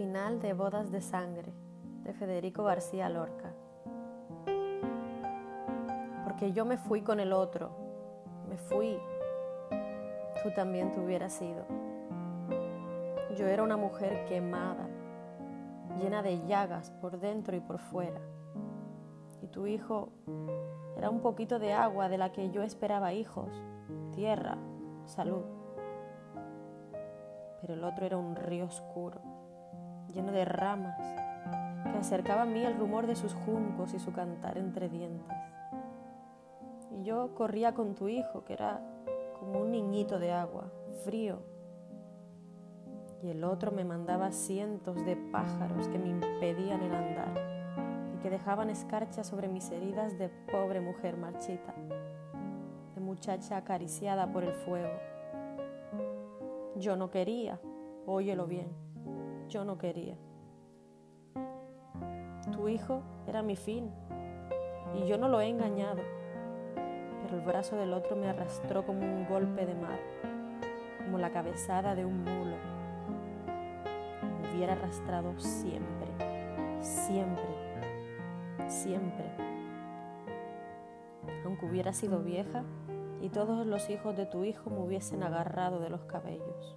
de Bodas de Sangre de Federico García Lorca. Porque yo me fui con el otro, me fui, tú también te hubieras ido. Yo era una mujer quemada, llena de llagas por dentro y por fuera. Y tu hijo era un poquito de agua de la que yo esperaba hijos, tierra, salud. Pero el otro era un río oscuro, lleno de ramas, que acercaba a mí el rumor de sus juncos y su cantar entre dientes. Y yo corría con tu hijo, que era como un niñito de agua, frío. Y el otro me mandaba cientos de pájaros que me impedían el andar que dejaban escarcha sobre mis heridas de pobre mujer marchita, de muchacha acariciada por el fuego. Yo no quería, óyelo bien, yo no quería. Tu hijo era mi fin y yo no lo he engañado, pero el brazo del otro me arrastró como un golpe de mar, como la cabezada de un mulo. Me hubiera arrastrado siempre, siempre siempre. Aunque hubiera sido vieja y todos los hijos de tu hijo me hubiesen agarrado de los cabellos.